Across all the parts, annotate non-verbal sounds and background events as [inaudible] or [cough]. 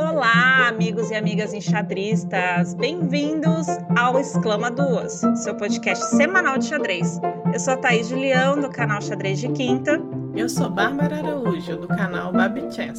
Olá, amigos e amigas enxadristas! Bem-vindos ao Exclama Duas, seu podcast semanal de xadrez. Eu sou a Thaís de Leão, do canal Xadrez de Quinta. Eu sou Bárbara Araújo, do canal Babi Chess.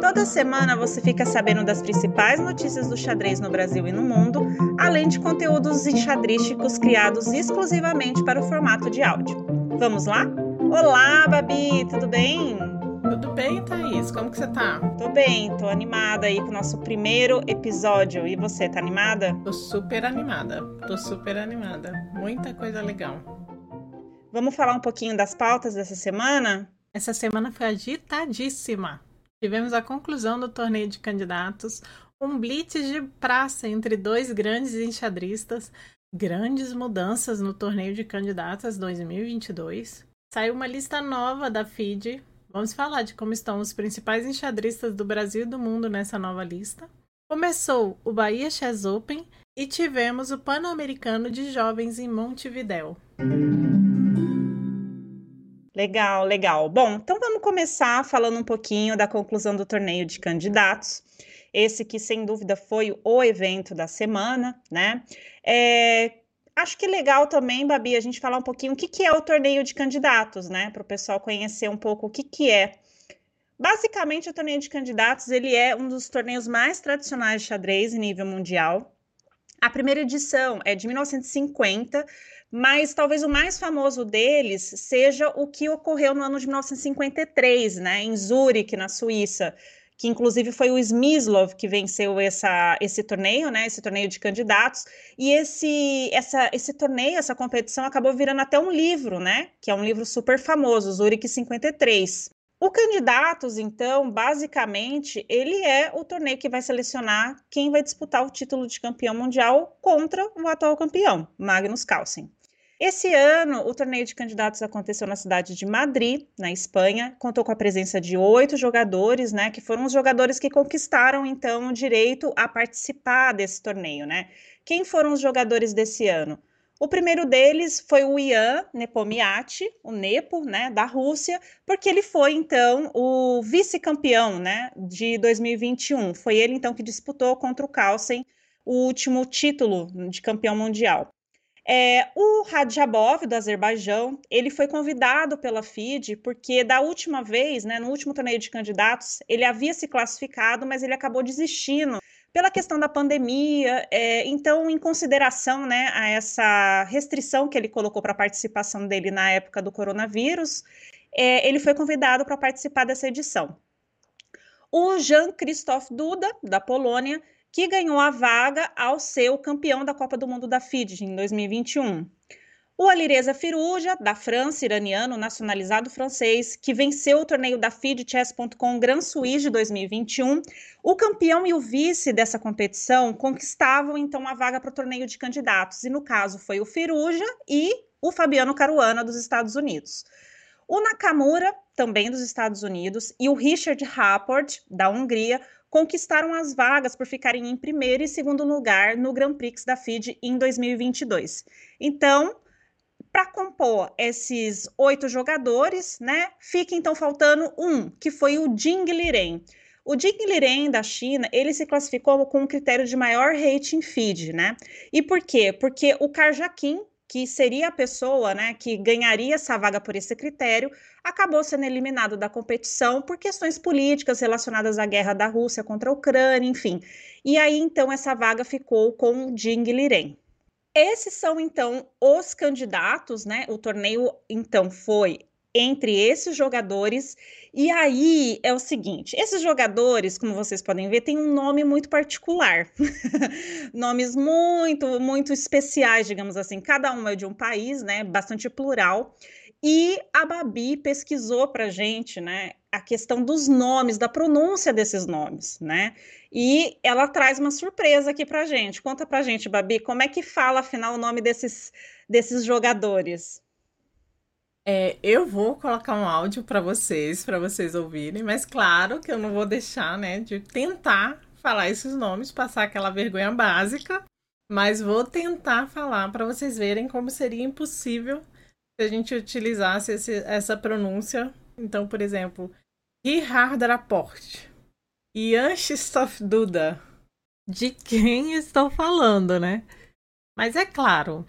Toda semana você fica sabendo das principais notícias do xadrez no Brasil e no mundo, além de conteúdos enxadrísticos criados exclusivamente para o formato de áudio. Vamos lá? Olá, Babi, tudo bem? Tudo bem, Thaís? Como que você tá? Tô bem, tô animada aí com o nosso primeiro episódio. E você, tá animada? Tô super animada. Tô super animada. Muita coisa legal. Vamos falar um pouquinho das pautas dessa semana? Essa semana foi agitadíssima. Tivemos a conclusão do torneio de candidatos, um blitz de praça entre dois grandes enxadristas, grandes mudanças no torneio de candidatas 2022. Saiu uma lista nova da FIDE Vamos falar de como estão os principais enxadristas do Brasil e do mundo nessa nova lista. Começou o Bahia Chess Open e tivemos o Pan-Americano de Jovens em Montevidéu. Legal, legal. Bom, então vamos começar falando um pouquinho da conclusão do torneio de candidatos. Esse que, sem dúvida, foi o evento da semana, né? É, Acho que legal também, Babi, a gente falar um pouquinho o que, que é o torneio de candidatos, né? Para o pessoal conhecer um pouco o que, que é. Basicamente, o torneio de candidatos ele é um dos torneios mais tradicionais de xadrez em nível mundial. A primeira edição é de 1950, mas talvez o mais famoso deles seja o que ocorreu no ano de 1953, né, em Zurique, na Suíça, que inclusive foi o Smyslov que venceu essa, esse torneio, né, esse torneio de candidatos, e esse, essa, esse torneio, essa competição acabou virando até um livro, né, que é um livro super famoso, Zurich 53. O Candidatos, então, basicamente, ele é o torneio que vai selecionar quem vai disputar o título de campeão mundial contra o atual campeão, Magnus Carlsen. Esse ano, o torneio de candidatos aconteceu na cidade de Madrid, na Espanha. Contou com a presença de oito jogadores, né? Que foram os jogadores que conquistaram, então, o direito a participar desse torneio, né? Quem foram os jogadores desse ano? O primeiro deles foi o Ian Nepomiati, o Nepo, né, da Rússia, porque ele foi então o vice-campeão, né, de 2021. Foi ele então que disputou contra o Carlsen o último título de campeão mundial. É, o Radjabov, do Azerbaijão, ele foi convidado pela FIDE porque da última vez, né, no último torneio de candidatos, ele havia se classificado, mas ele acabou desistindo pela questão da pandemia. É, então, em consideração né, a essa restrição que ele colocou para a participação dele na época do coronavírus, é, ele foi convidado para participar dessa edição. O Jean-Christophe Duda, da Polônia, que ganhou a vaga ao ser o campeão da Copa do Mundo da FIDE em 2021. O Alireza Firuja, da França, iraniano, nacionalizado francês, que venceu o torneio da FIDE Chess.com Grand Suisse de 2021. O campeão e o vice dessa competição conquistavam então a vaga para o torneio de candidatos, e no caso foi o Firuja e o Fabiano Caruana, dos Estados Unidos. O Nakamura, também dos Estados Unidos, e o Richard Rapport, da Hungria, conquistaram as vagas por ficarem em primeiro e segundo lugar no Grand Prix da FIDE em 2022. Então, para compor esses oito jogadores, né, fica então faltando um, que foi o Jing Liren. O Jing Liren da China, ele se classificou com um critério de maior rating feed, né? E por quê? Porque o Karjakin, que seria a pessoa né, que ganharia essa vaga por esse critério, acabou sendo eliminado da competição por questões políticas relacionadas à guerra da Rússia contra a Ucrânia, enfim. E aí, então, essa vaga ficou com Jing Liren. Esses são, então, os candidatos, né? O torneio, então, foi entre esses jogadores. E aí é o seguinte: esses jogadores, como vocês podem ver, têm um nome muito particular, [laughs] nomes muito, muito especiais, digamos assim. Cada um é de um país, né? Bastante plural. E a Babi pesquisou para gente, né, a questão dos nomes, da pronúncia desses nomes, né? E ela traz uma surpresa aqui para gente. Conta para gente, Babi, como é que fala afinal o nome desses desses jogadores? É, eu vou colocar um áudio para vocês, para vocês ouvirem, mas claro que eu não vou deixar, né, de tentar falar esses nomes, passar aquela vergonha básica, mas vou tentar falar para vocês verem como seria impossível se a gente utilizasse esse, essa pronúncia. Então, por exemplo, Richard Rapport, Yanshistov Duda. De quem estou falando, né? Mas é claro,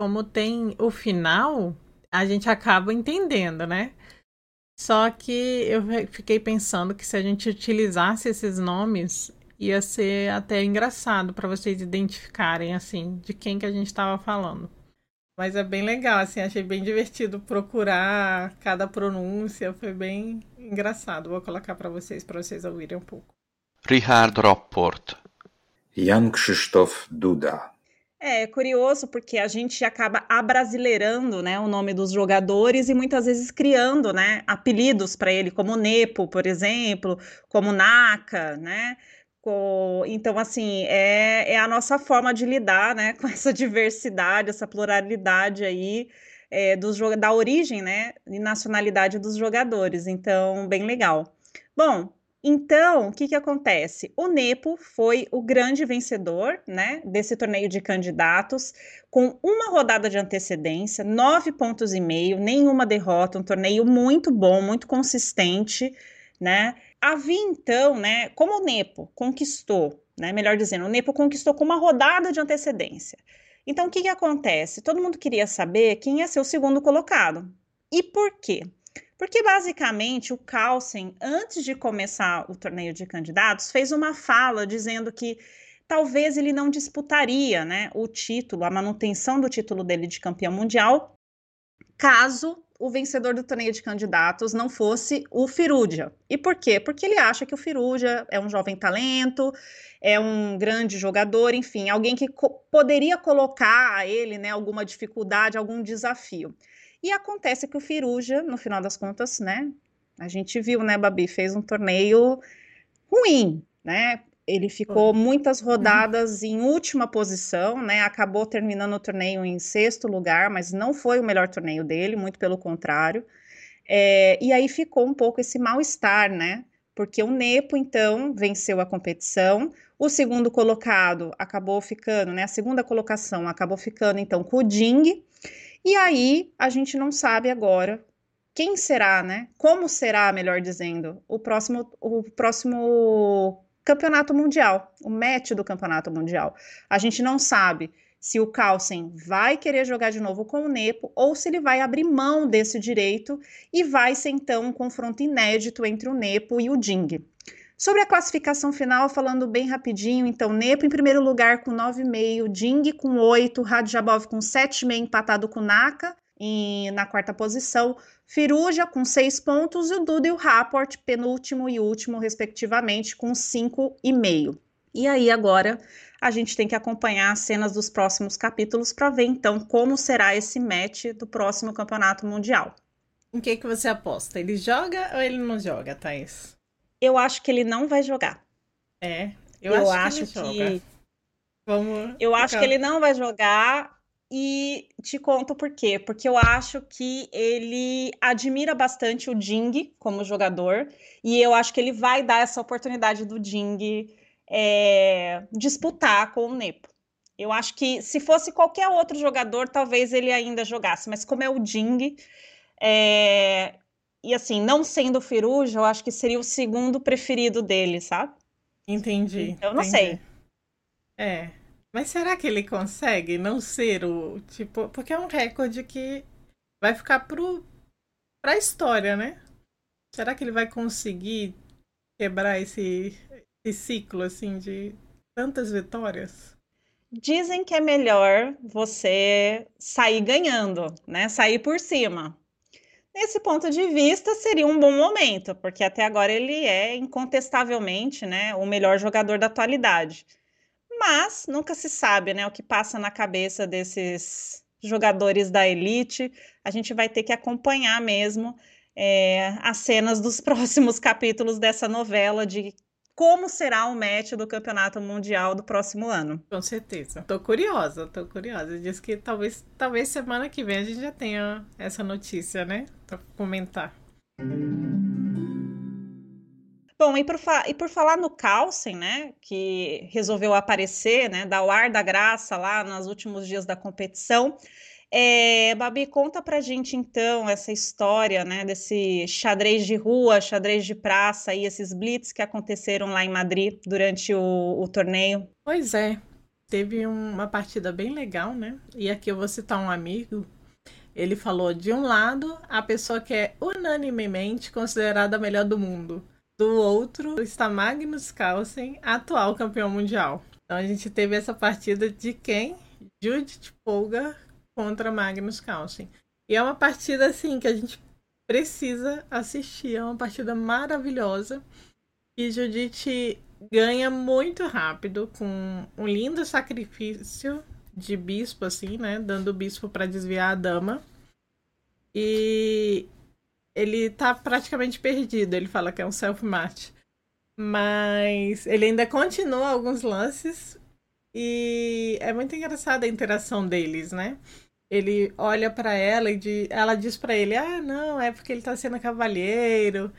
como tem o final, a gente acaba entendendo, né? Só que eu fiquei pensando que se a gente utilizasse esses nomes, ia ser até engraçado para vocês identificarem assim de quem que a gente estava falando. Mas é bem legal, assim, achei bem divertido procurar cada pronúncia, foi bem engraçado. Vou colocar para vocês, para vocês ouvirem um pouco. Richard Ropport. Jan Krzysztof Duda. É curioso porque a gente acaba abrasileirando, né, o nome dos jogadores e muitas vezes criando, né, apelidos para ele, como Nepo, por exemplo, como Naka, né? Então, assim, é, é a nossa forma de lidar, né, [laughs] com essa diversidade, essa pluralidade aí é, dos, da origem, né, e nacionalidade dos jogadores. Então, bem legal. Bom, então, o que, que acontece? O Nepo foi o grande vencedor né, desse torneio de candidatos, com uma rodada de antecedência, nove pontos e meio, nenhuma derrota, um torneio muito bom, muito consistente, né? Havia então, né, como o Nepo conquistou, né, melhor dizendo, o Nepo conquistou com uma rodada de antecedência. Então, o que, que acontece? Todo mundo queria saber quem ia ser o segundo colocado. E por quê? Porque basicamente o Carlsen, antes de começar o torneio de candidatos, fez uma fala dizendo que talvez ele não disputaria né, o título, a manutenção do título dele de campeão mundial, caso o vencedor do torneio de candidatos não fosse o Firuja. E por quê? Porque ele acha que o Firuja é um jovem talento, é um grande jogador, enfim, alguém que co poderia colocar a ele né, alguma dificuldade, algum desafio. E acontece que o Firuja, no final das contas, né? A gente viu, né, Babi, fez um torneio ruim, né? Ele ficou muitas rodadas em última posição, né? Acabou terminando o torneio em sexto lugar, mas não foi o melhor torneio dele, muito pelo contrário. É, e aí ficou um pouco esse mal-estar, né? Porque o Nepo, então, venceu a competição. O segundo colocado acabou ficando, né? A segunda colocação acabou ficando, então, com o Ding. E aí a gente não sabe agora quem será, né? Como será, melhor dizendo, o próximo, o próximo campeonato mundial, o match do campeonato mundial. A gente não sabe se o Carlsen vai querer jogar de novo com o Nepo ou se ele vai abrir mão desse direito e vai ser então um confronto inédito entre o Nepo e o Ding. Sobre a classificação final, falando bem rapidinho, então, Nepo em primeiro lugar com 9,5, Ding com 8, Radjabov com 7,5, empatado com Naka em, na quarta posição, Firuja com 6 pontos e o Duda e o Rapport, penúltimo e último, respectivamente, com 5,5. E aí, agora, a gente tem que acompanhar as cenas dos próximos capítulos para ver, então, como será esse match do próximo Campeonato Mundial. Em que, que você aposta? Ele joga ou ele não joga, Thaís? Eu acho que ele não vai jogar. É, eu, eu acho, acho, que, que... Vamos eu acho que ele não vai jogar e te conto por quê. Porque eu acho que ele admira bastante o Ding como jogador e eu acho que ele vai dar essa oportunidade do Ding é, disputar com o Nepo. Eu acho que se fosse qualquer outro jogador, talvez ele ainda jogasse, mas como é o Ding, é, e assim, não sendo Firuja, eu acho que seria o segundo preferido dele, sabe? Entendi. Eu não entendi. sei. É. Mas será que ele consegue não ser o tipo, porque é um recorde que vai ficar pro pra história, né? Será que ele vai conseguir quebrar esse, esse ciclo assim de tantas vitórias? Dizem que é melhor você sair ganhando, né? Sair por cima. Nesse ponto de vista, seria um bom momento, porque até agora ele é incontestavelmente né, o melhor jogador da atualidade. Mas nunca se sabe né, o que passa na cabeça desses jogadores da elite. A gente vai ter que acompanhar mesmo é, as cenas dos [laughs] próximos capítulos dessa novela de como será o match do Campeonato Mundial do próximo ano. Com certeza. Tô curiosa, tô curiosa. Diz que talvez, talvez semana que vem a gente já tenha essa notícia, né? Pra comentar. Bom, e por, e por falar no Carlsen, né, que resolveu aparecer, né, dar o ar da graça lá nos últimos dias da competição, É, Babi, conta pra gente então essa história, né, desse xadrez de rua, xadrez de praça e esses blitz que aconteceram lá em Madrid durante o, o torneio. Pois é, teve uma partida bem legal, né? E aqui eu vou citar um amigo. Ele falou: de um lado, a pessoa que é unanimemente considerada a melhor do mundo. Do outro está Magnus Carlsen, atual campeão mundial. Então a gente teve essa partida de quem? Judith Polgar contra Magnus Carlsen. E é uma partida assim que a gente precisa assistir. É uma partida maravilhosa. E Judith ganha muito rápido com um lindo sacrifício de bispo assim, né, dando o bispo para desviar a dama. E ele tá praticamente perdido. Ele fala que é um self-match. Mas ele ainda continua alguns lances e é muito engraçada a interação deles, né? Ele olha para ela e de, ela diz para ele: "Ah, não, é porque ele tá sendo cavalheiro".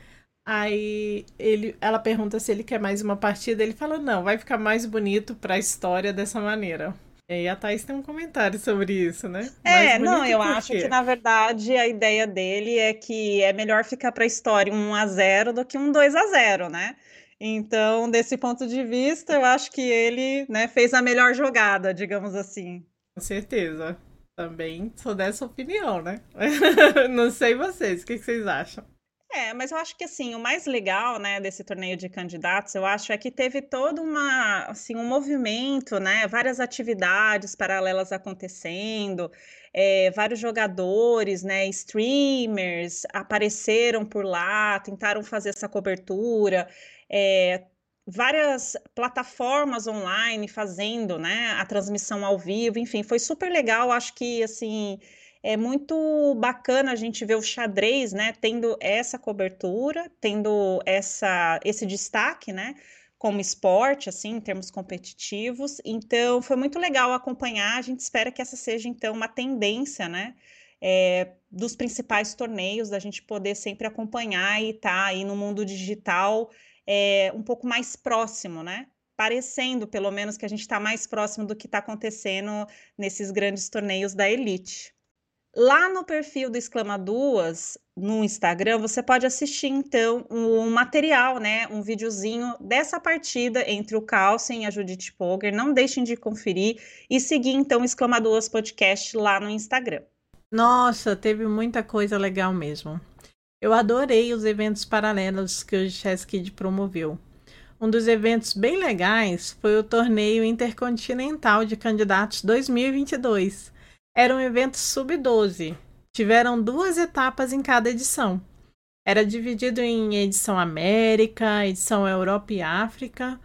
Aí ele, ela pergunta se ele quer mais uma partida, ele fala: "Não, vai ficar mais bonito para a história dessa maneira". E a Thaís tem um comentário sobre isso, né? É, não, eu acho que na verdade a ideia dele é que é melhor ficar para a história um 1 a 0 do que um 2 a 0, né? Então, desse ponto de vista, eu acho que ele, né, fez a melhor jogada, digamos assim. Com certeza. Também sou dessa opinião, né? [laughs] Não sei vocês, o que vocês acham? É, mas eu acho que assim, o mais legal, né, desse torneio de candidatos, eu acho é que teve todo uma, assim, um movimento, né, várias atividades paralelas acontecendo, é, vários jogadores, né, streamers apareceram por lá, tentaram fazer essa cobertura, é, várias plataformas online fazendo, né, a transmissão ao vivo, enfim, foi super legal, acho que, assim, é muito bacana a gente ver o xadrez, né, tendo essa cobertura, tendo essa, esse destaque, né, como esporte, assim, em termos competitivos, então foi muito legal acompanhar, a gente espera que essa seja, então, uma tendência, né, é, dos principais torneios, da gente poder sempre acompanhar e estar tá aí no mundo digital, é, um pouco mais próximo, né? Parecendo, pelo menos, que a gente está mais próximo do que está acontecendo nesses grandes torneios da elite. Lá no perfil do Exclama Duas, no Instagram, você pode assistir então um material, né, um videozinho dessa partida entre o Carlsen e a Judith Poger. Não deixem de conferir e seguir então o Exclama Duas Podcast lá no Instagram. Nossa, teve muita coisa legal mesmo. Eu adorei os eventos paralelos que o Chess Kid promoveu. Um dos eventos bem legais foi o Torneio Intercontinental de Candidatos 2022. Era um evento sub-12. Tiveram duas etapas em cada edição. Era dividido em edição América, edição Europa e África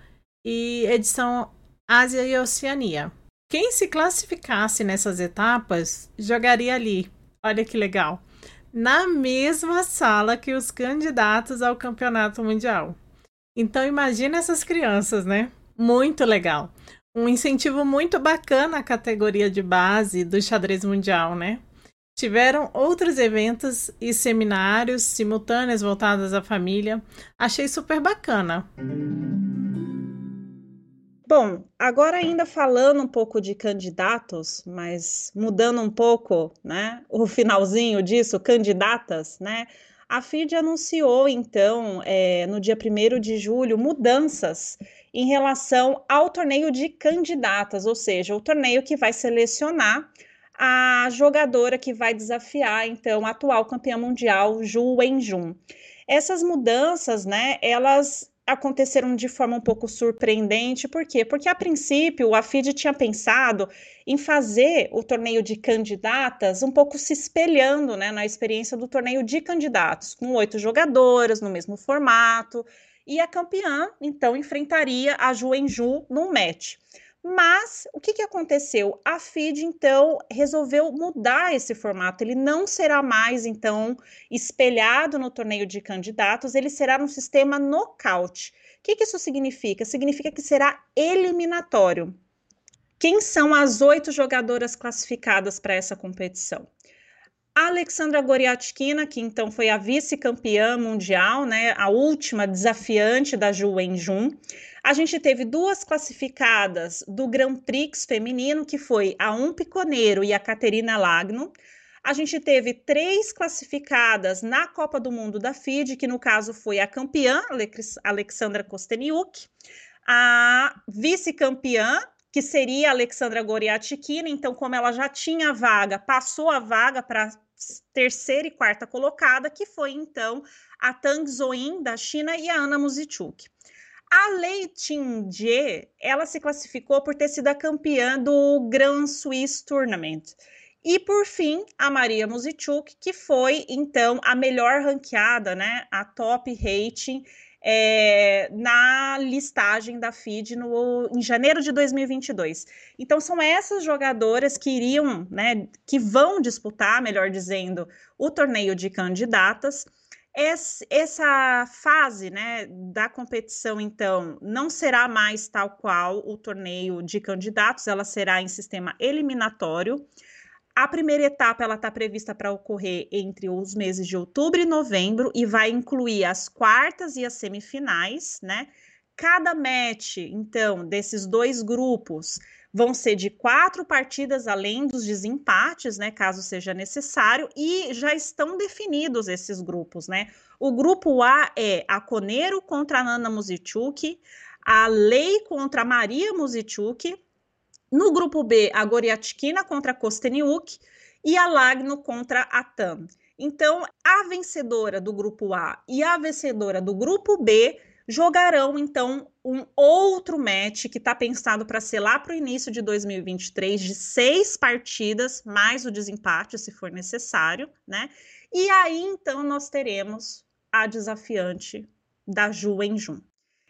e edição Ásia e Oceania. Quem se classificasse nessas etapas jogaria ali. Olha que legal na mesma sala que os candidatos ao campeonato mundial. Então imagina essas crianças, né? Muito legal. Um incentivo muito bacana à categoria de base do xadrez mundial, né? Tiveram outros eventos e seminários simultâneos voltados à família. Achei super bacana. Bom, agora ainda falando um pouco de candidatos, mas mudando um pouco, né, o [laughs] finalzinho disso, candidatas, né, a FID anunciou, então, é, no dia 1 de julho, mudanças em relação ao torneio de candidatas, ou seja, o torneio que vai selecionar a jogadora que vai desafiar, então, a atual campeã mundial, Ju Wenjun. Essas mudanças, né, elas aconteceram de forma um pouco surpreendente. Por quê? Porque a princípio o AFID tinha pensado em fazer o torneio de candidatas um pouco se espelhando né, na experiência do torneio de candidatos, com oito jogadoras no mesmo formato. E a campeã, então, enfrentaria a Ju Enju num match. Mas o que, que aconteceu? A FID, então, resolveu mudar esse formato. Ele não será mais, então, espelhado no torneio de candidatos, ele será no sistema nocaute. O que, que isso significa? Significa que será eliminatório. Quem são as oito jogadoras classificadas para essa competição? Alexandra Goriatkina, que então foi a vice-campeã mundial, né, a última desafiante da Ju Wenjun. A gente teve duas classificadas do Grand Prix feminino, que foi a Um Piconeiro e a Caterina Lagno. A gente teve três classificadas na Copa do Mundo da FIDE, que no caso foi a campeã, Alexandra Kosteniuk, a vice-campeã, que seria a Alexandra Goriatkina, então como ela já tinha vaga, passou a vaga para terceira e quarta colocada, que foi então a Tang Zoin da China e a Ana Muzichuk. A Lei Jie, ela se classificou por ter sido a campeã do Grand Swiss Tournament. E por fim, a Maria Muzichuk, que foi então a melhor ranqueada, né, a top rating é, na listagem da FID no, em janeiro de 2022. Então são essas jogadoras que iriam, né, que vão disputar, melhor dizendo, o torneio de candidatas. Essa fase né, da competição, então, não será mais tal qual o torneio de candidatos, ela será em sistema eliminatório. A primeira etapa ela está prevista para ocorrer entre os meses de outubro e novembro e vai incluir as quartas e as semifinais, né? Cada match, então, desses dois grupos vão ser de quatro partidas além dos desempates, né? Caso seja necessário, e já estão definidos esses grupos, né? O grupo A é a Coneiro contra a Nana Muzichuk, a Lei contra a Maria Muzichuk, no grupo B, a Goriatkina contra a Kosteniuk e a Lagno contra a TAM. Então, a vencedora do grupo A e a vencedora do grupo B jogarão então um outro match que está pensado para ser lá para o início de 2023 de seis partidas mais o desempate se for necessário, né? E aí então nós teremos a desafiante da Ju em Jun.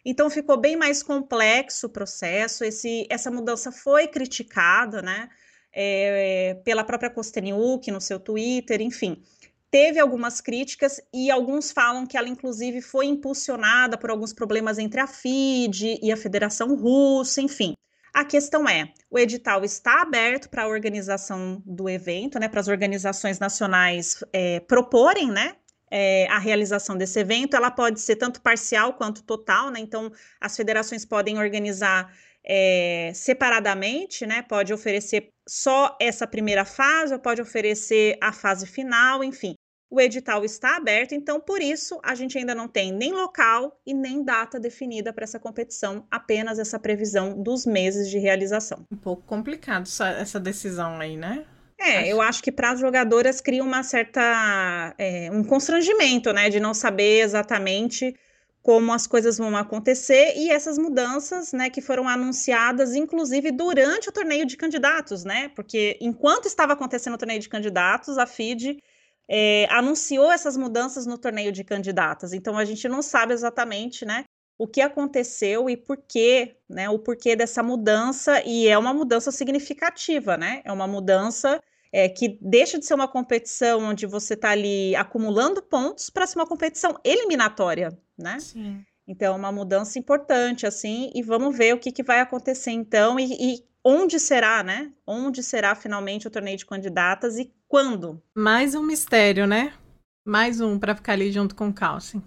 Então ficou bem mais complexo o processo. Esse, essa mudança foi criticada, né, é, pela própria Kosteniuk no seu Twitter, enfim. Teve algumas críticas e alguns falam que ela, inclusive, foi impulsionada por alguns problemas entre a FIDE e a Federação Russa, enfim. A questão é: o edital está aberto para a organização do evento, né, para as organizações nacionais é, proporem, né, é, a realização desse evento, ela pode ser tanto parcial quanto total, né? Então, as federações podem organizar é, separadamente, né? Pode oferecer só essa primeira fase, ou pode oferecer a fase final, enfim. O edital está aberto, então por isso a gente ainda não tem nem local e nem data definida para essa competição, apenas essa previsão dos meses de realização. Um pouco complicado essa, essa decisão aí, né? É, acho... eu acho que para as jogadoras cria uma certa é, um constrangimento, né, de não saber exatamente como as coisas vão acontecer e essas mudanças, né, que foram anunciadas, inclusive durante o torneio de candidatos, né, porque enquanto estava acontecendo o torneio de candidatos, a FID é, anunciou essas mudanças no torneio de candidatas. Então a gente não sabe exatamente, né, o que aconteceu e por quê, né? O porquê dessa mudança, e é uma mudança significativa, né? É uma mudança é, que deixa de ser uma competição onde você está ali acumulando pontos para ser uma competição eliminatória, né? Sim. Então, é uma mudança importante, assim, e vamos ver o que, que vai acontecer então e, e onde será, né? Onde será finalmente o torneio de candidatas e quando? Mais um mistério, né? Mais um para ficar ali junto com o Calcin.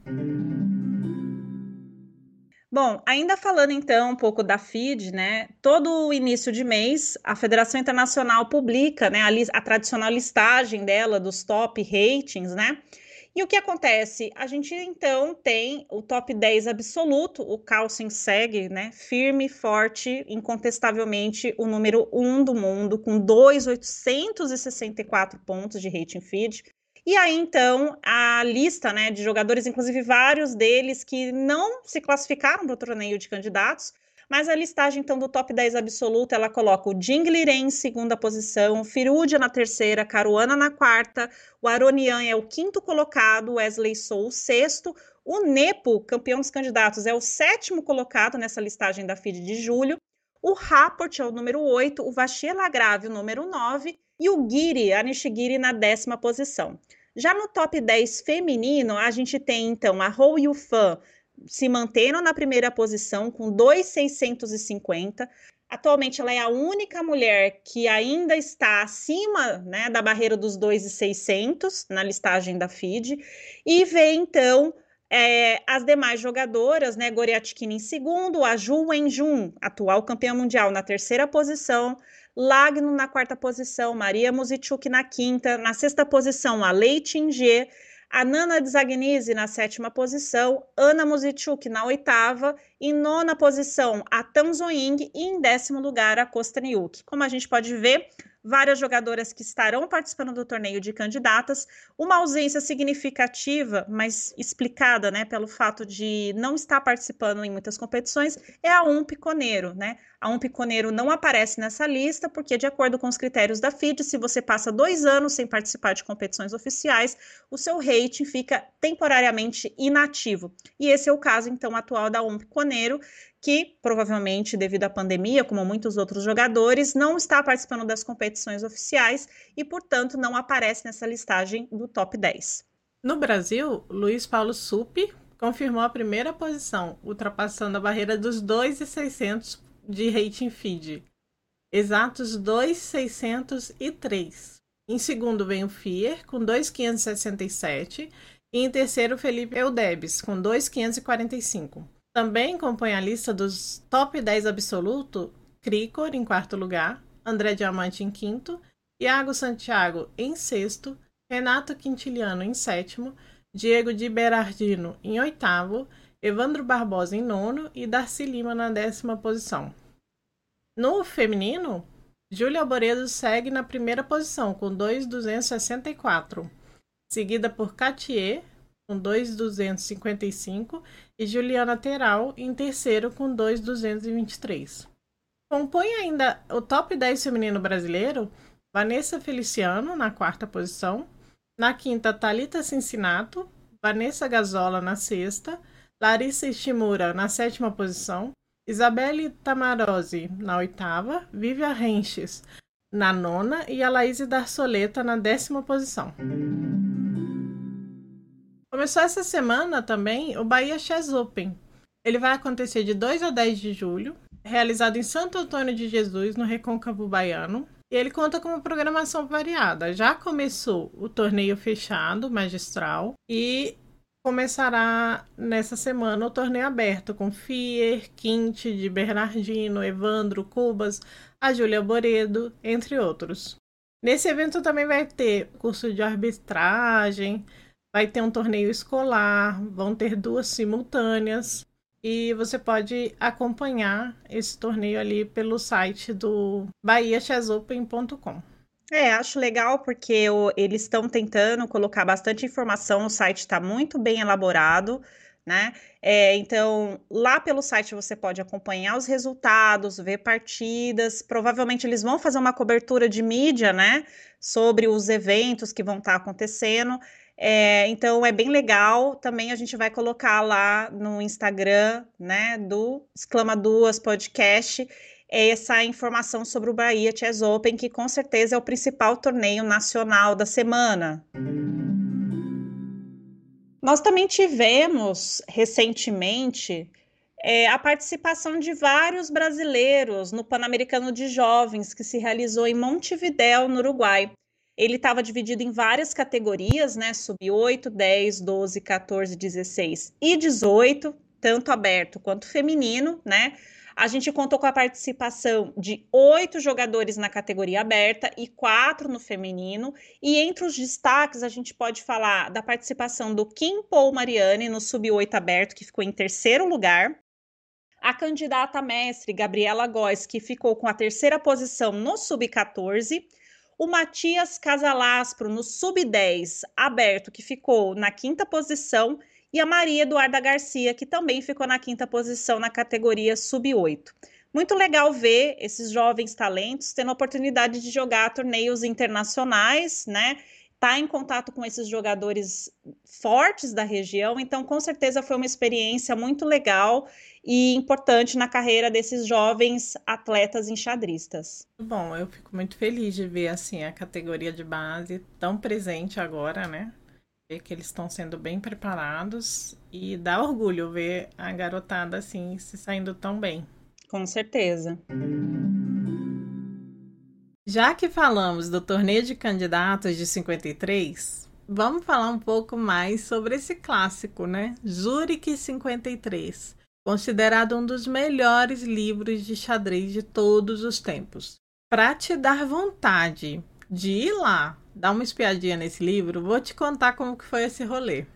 Bom, ainda falando então um pouco da FID, né? Todo início de mês a Federação Internacional publica, né, a, a tradicional listagem dela dos top ratings, né? E o que acontece? A gente então tem o top 10 absoluto, o Carlsen segue, né, firme, forte, incontestavelmente o número 1 do mundo, com 2,864 pontos de rating feed. E aí, então, a lista né, de jogadores, inclusive vários deles que não se classificaram para o torneio de candidatos, mas a listagem, então, do top 10 absoluto, ela coloca o Jingliren em segunda posição, Firudia na terceira, Caruana na quarta, o Aronian é o quinto colocado, Wesley Sou o sexto, o Nepo, campeão dos candidatos, é o sétimo colocado nessa listagem da FID de julho, o Rapport é o número 8, o Vachia Lagrave o número 9 e o Giri, a Nishigiri, na décima posição. Já no top 10 feminino, a gente tem então a Hou Yufan se mantendo na primeira posição com 2,650. Atualmente, ela é a única mulher que ainda está acima né, da barreira dos 2,600 na listagem da FIDE, e vê então é, as demais jogadoras, né, Goriatkina em segundo, a Ju Wenjun, atual campeã mundial, na terceira posição, Lagno na quarta posição, Maria Muzichuk na quinta, na sexta posição, a Lei Tingê, a Nana Zagnese na sétima posição, Ana Muzichuk na oitava, em nona posição a Tanzoing e em décimo lugar a Kostaniuk. Como a gente pode ver, várias jogadoras que estarão participando do torneio de candidatas, uma ausência significativa, mas explicada, né, pelo fato de não estar participando em muitas competições, é a um piconeiro, né? A um piconeiro não aparece nessa lista porque, de acordo com os critérios da FIDE, se você passa dois anos sem participar de competições oficiais, o seu rating fica temporariamente inativo. E esse é o caso, então, atual da um piconeiro, que provavelmente, devido à pandemia, como muitos outros jogadores, não está participando das competições oficiais e, portanto, não aparece nessa listagem do top 10. No Brasil, Luiz Paulo Supi confirmou a primeira posição, ultrapassando a barreira dos 2,600 de rating feed. Exatos 2,603. Em segundo vem o Fier, com 2,567. E em terceiro, Felipe Eudebes, com 2,545. Também compõe a lista dos top 10 absoluto Cricor em quarto lugar, André Diamante em quinto, Iago Santiago em sexto, Renato Quintiliano em sétimo, Diego de Berardino em oitavo, Evandro Barbosa em nono e Darcy Lima na décima posição. No feminino, Júlia Alboredo segue na primeira posição com 2,264, seguida por Catier com 2,255 e Juliana Teral em terceiro com 2,223. Compõe ainda o top 10 feminino brasileiro Vanessa Feliciano na quarta posição, na quinta Talita Cincinato, Vanessa Gazola na sexta, Larissa Ishimura na sétima posição, Isabelle Tamarose na oitava, Vivian Renches na nona e a Laís Darsoleta na décima posição. Começou essa semana também o Bahia Chess Open. Ele vai acontecer de 2 a 10 de julho, realizado em Santo Antônio de Jesus, no Recôncavo Baiano. E ele conta com uma programação variada. Já começou o torneio fechado, magistral, e começará nessa semana o torneio aberto com Fier, Quint, de Bernardino, Evandro, Cubas, a Júlia Boredo, entre outros. Nesse evento também vai ter curso de arbitragem, vai ter um torneio escolar, vão ter duas simultâneas e você pode acompanhar esse torneio ali pelo site do bahiachessopen.com. É, acho legal porque o, eles estão tentando colocar bastante informação, o site está muito bem elaborado, né? É, então, lá pelo site você pode acompanhar os resultados, ver partidas. Provavelmente eles vão fazer uma cobertura de mídia, né? Sobre os eventos que vão estar tá acontecendo. É, então é bem legal. Também a gente vai colocar lá no Instagram, né, do Exclama Duas Podcast, essa informação sobre o Bahia Chess Open, que com certeza é o principal torneio nacional da semana. Nós também tivemos recentemente é, a participação de vários brasileiros no Pan-Americano de Jovens, que se realizou em Montevidéu, no Uruguai. Ele estava dividido em várias categorias, né? Sub 8, 10, 12, 14, 16 e 18, tanto aberto quanto feminino, né? A gente contou com a participação de oito jogadores na categoria aberta e quatro no feminino. E entre os destaques, a gente pode falar da participação do Kim Paul Mariani no sub-8 aberto, que ficou em terceiro lugar. A candidata mestre Gabriela Góes, que ficou com a terceira posição no sub-14 o Matias Casalaspro no sub-10 aberto, que ficou na quinta posição, e a Maria Eduarda Garcia, que também ficou na quinta posição na categoria sub-8. Muito legal ver esses jovens talentos tendo a oportunidade de jogar torneios internacionais, né? Tá em contato com esses jogadores fortes da região, então com certeza foi uma experiência muito legal e importante na carreira desses jovens atletas enxadristas. Bom, eu fico muito feliz de ver assim a categoria de base tão presente agora, né? Ver que eles estão sendo bem preparados e dá orgulho ver a garotada assim se saindo tão bem. Com certeza. Já que falamos do torneio de candidatos de 53, vamos falar um pouco mais sobre esse clássico, né? Zurich 53, considerado um dos melhores livros de xadrez de todos os tempos. Para te dar vontade de ir lá, dar uma espiadinha nesse livro, vou te contar como que foi esse rolê.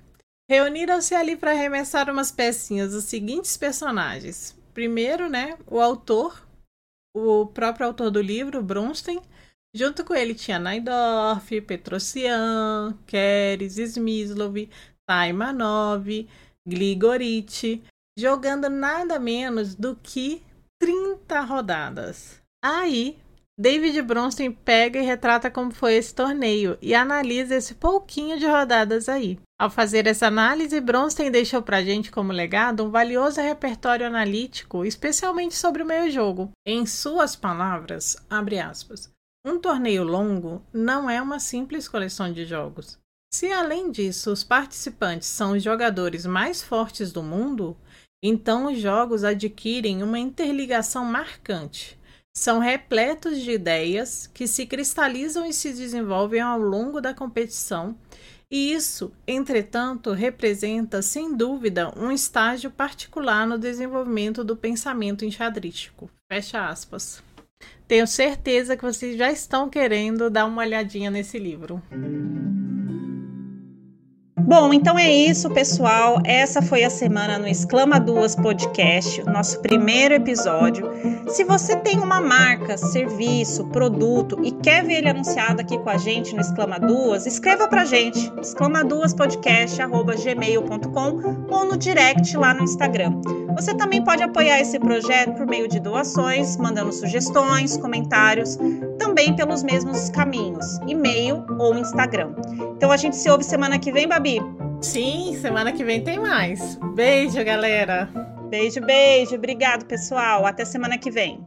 Reuniram-se ali para arremessar umas pecinhas os seguintes personagens. Primeiro, né, o autor, o próprio autor do livro, Bronstein. Junto com ele tinha Naidorf, Petrosian, Keres, Smyslov, Taimanov, Gligorit, jogando nada menos do que 30 rodadas. Aí, David Bronstein pega e retrata como foi esse torneio e analisa esse pouquinho de rodadas aí. Ao fazer essa análise, Bronstein deixou para a gente como legado um valioso repertório analítico, especialmente sobre o meio jogo. Em suas palavras, abre aspas, um torneio longo não é uma simples coleção de jogos. Se além disso os participantes são os jogadores mais fortes do mundo, então os jogos adquirem uma interligação marcante. São repletos de ideias que se cristalizam e se desenvolvem ao longo da competição e isso, entretanto, representa, sem dúvida, um estágio particular no desenvolvimento do pensamento enxadrístico. Fecha aspas. Tenho certeza que vocês já estão querendo dar uma olhadinha nesse livro. Bom, então é isso, pessoal. Essa foi a semana no Exclama Duas Podcast, nosso primeiro episódio. Se você tem uma marca, serviço, produto e quer ver ele anunciado aqui com a gente no Exclama Duas, escreva pra gente, exclamaduaspodcast.gmail.com ou no direct lá no Instagram. Você também pode apoiar esse projeto por meio de doações, mandando sugestões, comentários, também pelos mesmos caminhos, e-mail ou Instagram. Então a gente se ouve semana que vem, Babi. Sim, semana que vem tem mais. Beijo, galera. Beijo, beijo. Obrigado, pessoal. Até semana que vem.